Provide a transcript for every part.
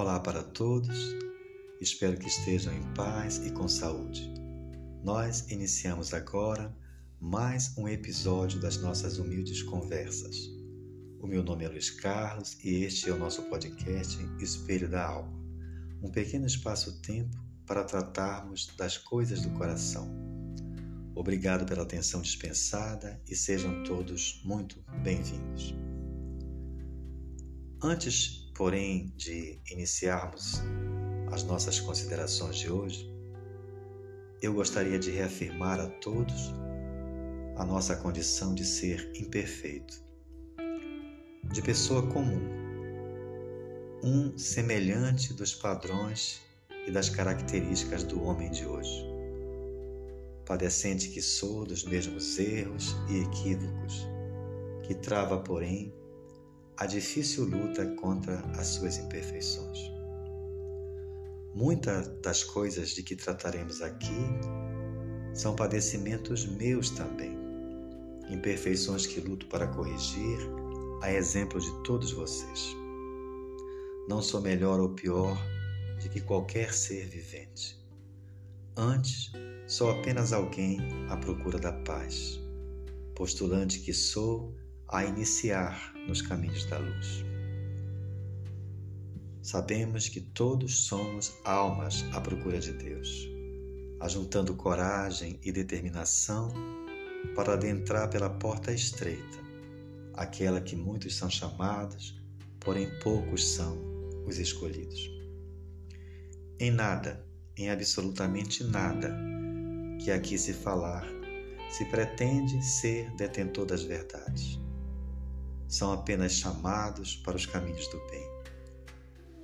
Olá para todos, espero que estejam em paz e com saúde. Nós iniciamos agora mais um episódio das nossas humildes conversas. O meu nome é Luiz Carlos e este é o nosso podcast Espelho da Alma, um pequeno espaço-tempo para tratarmos das coisas do coração. Obrigado pela atenção dispensada e sejam todos muito bem-vindos. Antes Porém, de iniciarmos as nossas considerações de hoje, eu gostaria de reafirmar a todos a nossa condição de ser imperfeito, de pessoa comum, um semelhante dos padrões e das características do homem de hoje. Padecente que sou dos mesmos erros e equívocos, que trava, porém, a difícil luta contra as suas imperfeições. Muitas das coisas de que trataremos aqui são padecimentos meus também, imperfeições que luto para corrigir, a exemplo de todos vocês. Não sou melhor ou pior de que qualquer ser vivente. Antes, sou apenas alguém à procura da paz, postulante que sou a iniciar nos caminhos da luz. Sabemos que todos somos almas à procura de Deus, ajuntando coragem e determinação para adentrar pela porta estreita, aquela que muitos são chamados, porém poucos são os escolhidos. Em nada, em absolutamente nada que aqui se falar, se pretende ser detentor das verdades são apenas chamados para os caminhos do bem,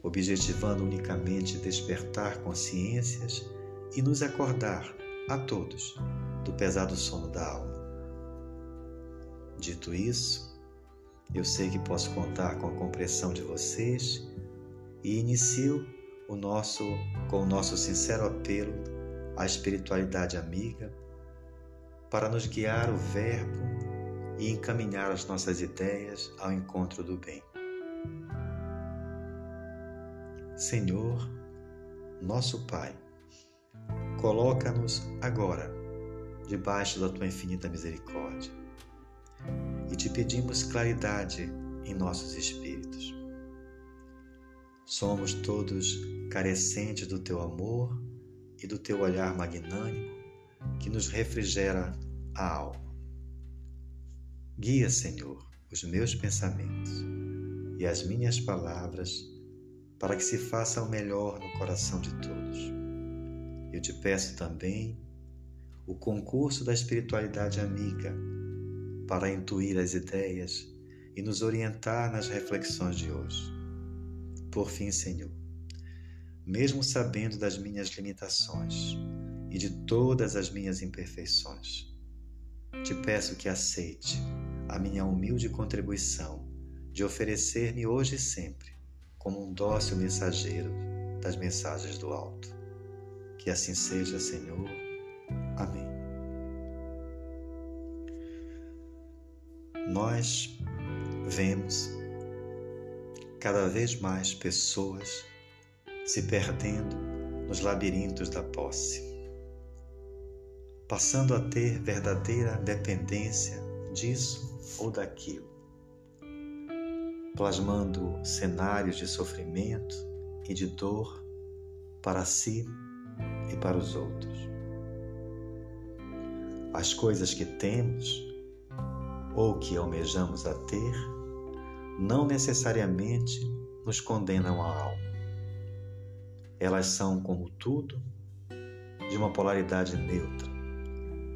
objetivando unicamente despertar consciências e nos acordar a todos do pesado sono da alma. Dito isso, eu sei que posso contar com a compreensão de vocês e inicio o nosso com o nosso sincero apelo à espiritualidade amiga para nos guiar o verbo e encaminhar as nossas ideias ao encontro do bem. Senhor, nosso Pai, coloca-nos agora debaixo da tua infinita misericórdia e te pedimos claridade em nossos espíritos. Somos todos carecentes do teu amor e do teu olhar magnânimo que nos refrigera a alma. Guia, Senhor, os meus pensamentos e as minhas palavras para que se faça o melhor no coração de todos. Eu te peço também o concurso da espiritualidade amiga para intuir as ideias e nos orientar nas reflexões de hoje. Por fim, Senhor, mesmo sabendo das minhas limitações e de todas as minhas imperfeições, te peço que aceite a minha humilde contribuição de oferecer-me hoje e sempre como um dócil mensageiro das mensagens do alto. Que assim seja, Senhor. Amém. Nós vemos cada vez mais pessoas se perdendo nos labirintos da posse, passando a ter verdadeira dependência disso ou daquilo, plasmando cenários de sofrimento e de dor para si e para os outros. As coisas que temos ou que almejamos a ter não necessariamente nos condenam a alma. Elas são, como tudo, de uma polaridade neutra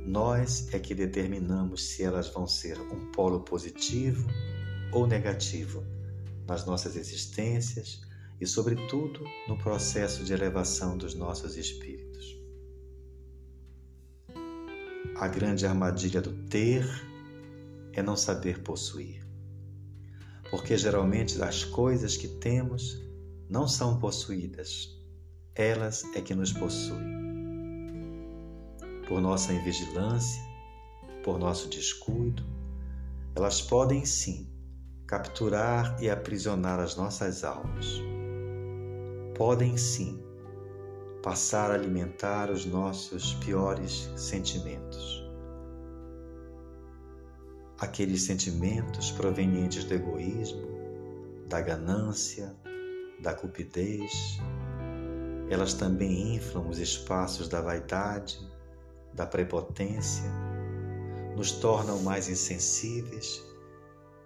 nós é que determinamos se elas vão ser um polo positivo ou negativo nas nossas existências e, sobretudo, no processo de elevação dos nossos espíritos. A grande armadilha do ter é não saber possuir. Porque geralmente as coisas que temos não são possuídas, elas é que nos possuem por nossa invigilância, por nosso descuido, elas podem sim capturar e aprisionar as nossas almas. podem sim passar a alimentar os nossos piores sentimentos. Aqueles sentimentos provenientes do egoísmo, da ganância, da cupidez, elas também inflam os espaços da vaidade, da prepotência, nos tornam mais insensíveis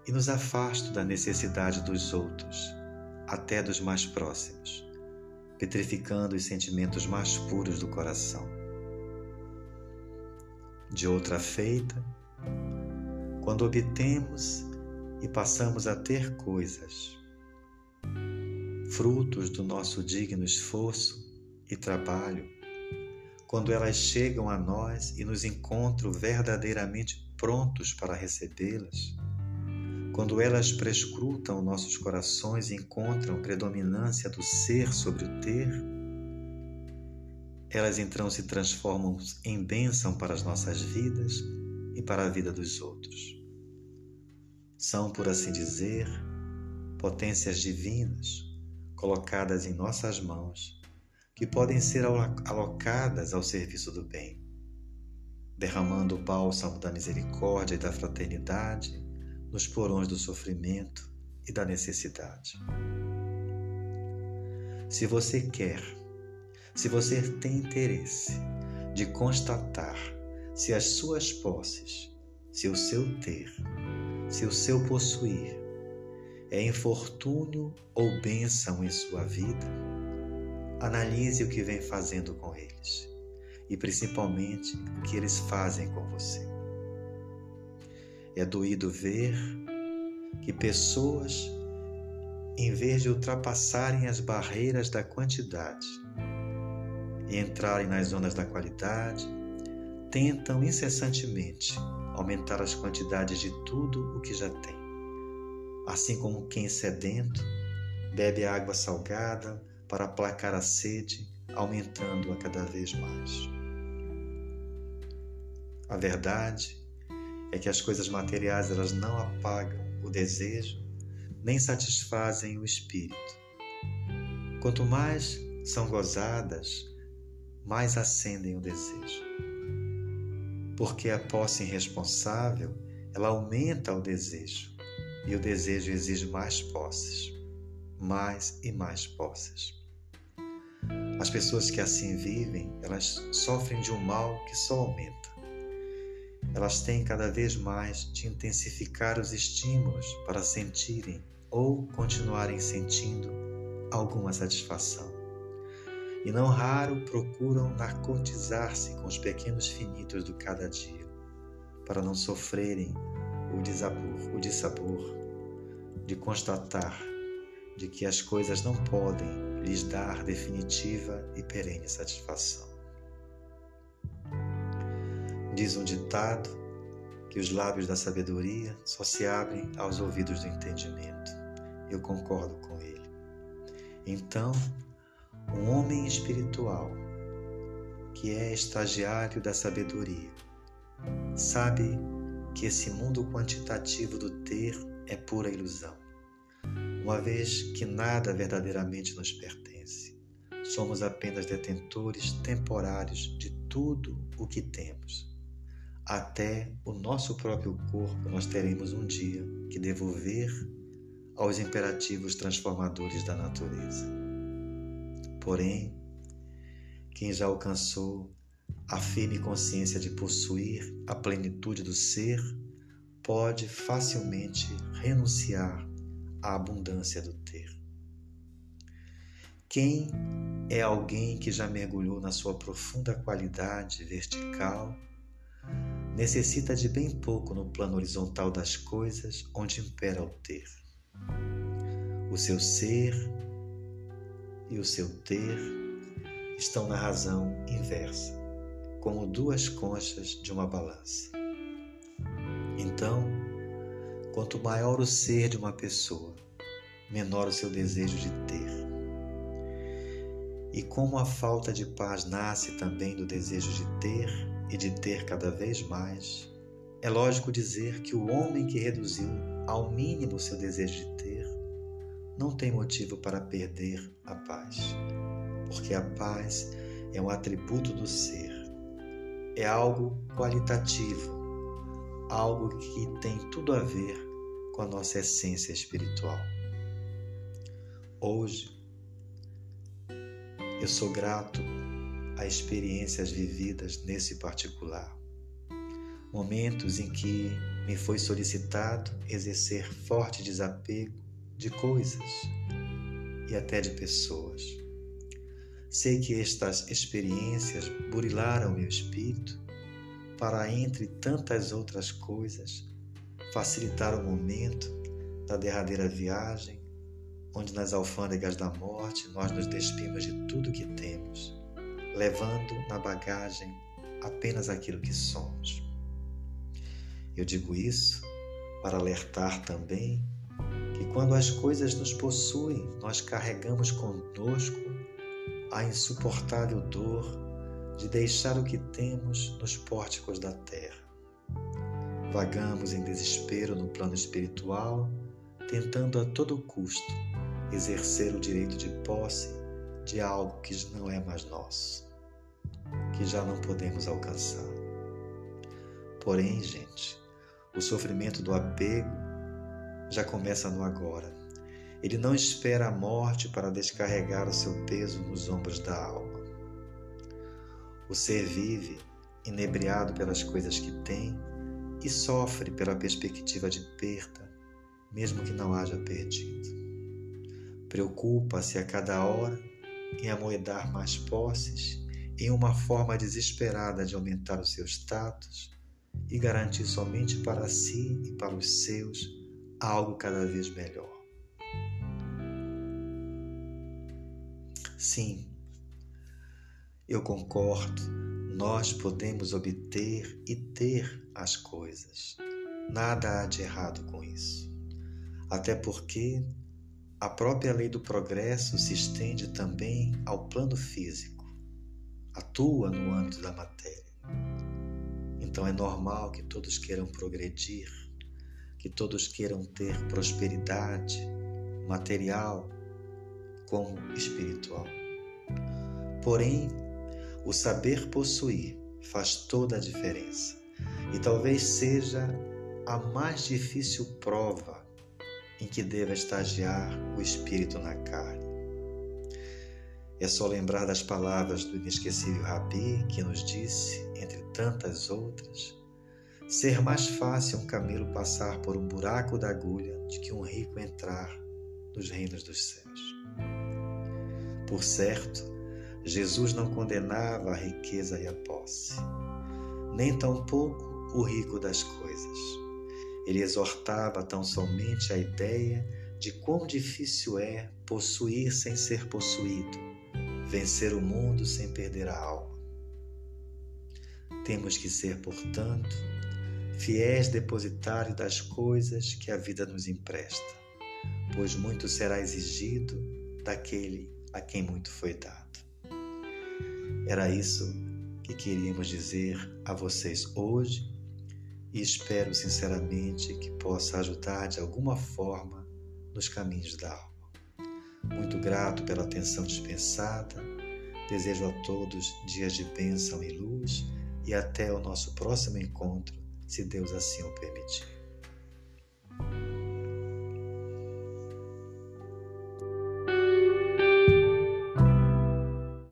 e nos afastam da necessidade dos outros, até dos mais próximos, petrificando os sentimentos mais puros do coração. De outra feita, quando obtemos e passamos a ter coisas, frutos do nosso digno esforço e trabalho, quando elas chegam a nós e nos encontram verdadeiramente prontos para recebê-las, quando elas prescrutam nossos corações e encontram predominância do ser sobre o ter, elas então se transformam em bênção para as nossas vidas e para a vida dos outros. São, por assim dizer, potências divinas colocadas em nossas mãos que podem ser alocadas ao serviço do bem, derramando o bálsamo da misericórdia e da fraternidade nos porões do sofrimento e da necessidade. Se você quer, se você tem interesse de constatar se as suas posses, se o seu ter, se o seu possuir é infortúnio ou bênção em sua vida, analise o que vem fazendo com eles e principalmente o que eles fazem com você. É doído ver que pessoas, em vez de ultrapassarem as barreiras da quantidade e entrarem nas zonas da qualidade, tentam incessantemente aumentar as quantidades de tudo o que já tem. Assim como quem sedento bebe água salgada para aplacar a sede, aumentando-a cada vez mais. A verdade é que as coisas materiais elas não apagam o desejo nem satisfazem o espírito. Quanto mais são gozadas, mais acendem o desejo. Porque a posse irresponsável, ela aumenta o desejo, e o desejo exige mais posses, mais e mais posses. As pessoas que assim vivem, elas sofrem de um mal que só aumenta elas têm cada vez mais de intensificar os estímulos para sentirem ou continuarem sentindo alguma satisfação. E não raro procuram narcotizar-se com os pequenos finitos do cada dia, para não sofrerem o desabor, o dissabor de constatar de que as coisas não podem lhes dar definitiva e perene satisfação. Diz um ditado que os lábios da sabedoria só se abrem aos ouvidos do entendimento. Eu concordo com ele. Então, um homem espiritual que é estagiário da sabedoria sabe que esse mundo quantitativo do ter é pura ilusão, uma vez que nada verdadeiramente nos pertence. Somos apenas detentores temporários de tudo o que temos até o nosso próprio corpo nós teremos um dia que devolver aos imperativos transformadores da natureza. Porém, quem já alcançou a firme consciência de possuir a plenitude do ser, pode facilmente renunciar à abundância do ter. Quem é alguém que já mergulhou na sua profunda qualidade vertical necessita de bem pouco no plano horizontal das coisas onde impera o ter. O seu ser e o seu ter estão na razão inversa, como duas conchas de uma balança. Então, quanto maior o ser de uma pessoa, menor o seu desejo de ter. E como a falta de paz nasce também do desejo de ter, e de ter cada vez mais, é lógico dizer que o homem que reduziu ao mínimo seu desejo de ter não tem motivo para perder a paz. porque a paz é um atributo do ser, é algo qualitativo, algo que tem tudo a ver com a nossa essência espiritual. Hoje, eu sou grato a experiências vividas nesse particular. Momentos em que me foi solicitado exercer forte desapego de coisas e até de pessoas. Sei que estas experiências burilaram meu espírito para, entre tantas outras coisas, facilitar o momento da derradeira viagem, onde nas alfândegas da morte nós nos despimos de tudo que temos, levando na bagagem apenas aquilo que somos. Eu digo isso para alertar também que quando as coisas nos possuem, nós carregamos conosco a insuportável dor de deixar o que temos nos pórticos da terra. Vagamos em desespero no plano espiritual, tentando a todo custo exercer o direito de posse de algo que não é mais nosso, que já não podemos alcançar. Porém, gente, o sofrimento do apego já começa no agora. Ele não espera a morte para descarregar o seu peso nos ombros da alma. O ser vive inebriado pelas coisas que tem e sofre pela perspectiva de perda, mesmo que não haja perdido. Preocupa-se a cada hora em amoedar mais posses, em uma forma desesperada de aumentar o seu status e garantir somente para si e para os seus algo cada vez melhor. Sim, eu concordo, nós podemos obter e ter as coisas. Nada há de errado com isso. Até porque a própria lei do progresso se estende também ao plano físico, atua no âmbito da matéria. Então é normal que todos queiram progredir, que todos queiram ter prosperidade material como espiritual. Porém, o saber possuir faz toda a diferença e talvez seja a mais difícil prova em que deva estagiar o espírito na carne. É só lembrar das palavras do inesquecível Rabi que nos disse, entre tantas outras, ser mais fácil um camelo passar por um buraco da agulha do que um rico entrar nos reinos dos céus. Por certo, Jesus não condenava a riqueza e a posse, nem tampouco o rico das coisas. Ele exortava tão somente a ideia de quão difícil é possuir sem ser possuído vencer o mundo sem perder a alma. Temos que ser, portanto, fiéis depositários das coisas que a vida nos empresta, pois muito será exigido daquele a quem muito foi dado. Era isso que queríamos dizer a vocês hoje e espero sinceramente que possa ajudar de alguma forma nos caminhos da alma. Muito grato pela atenção dispensada. Desejo a todos dias de bênção e luz e até o nosso próximo encontro, se Deus assim o permitir.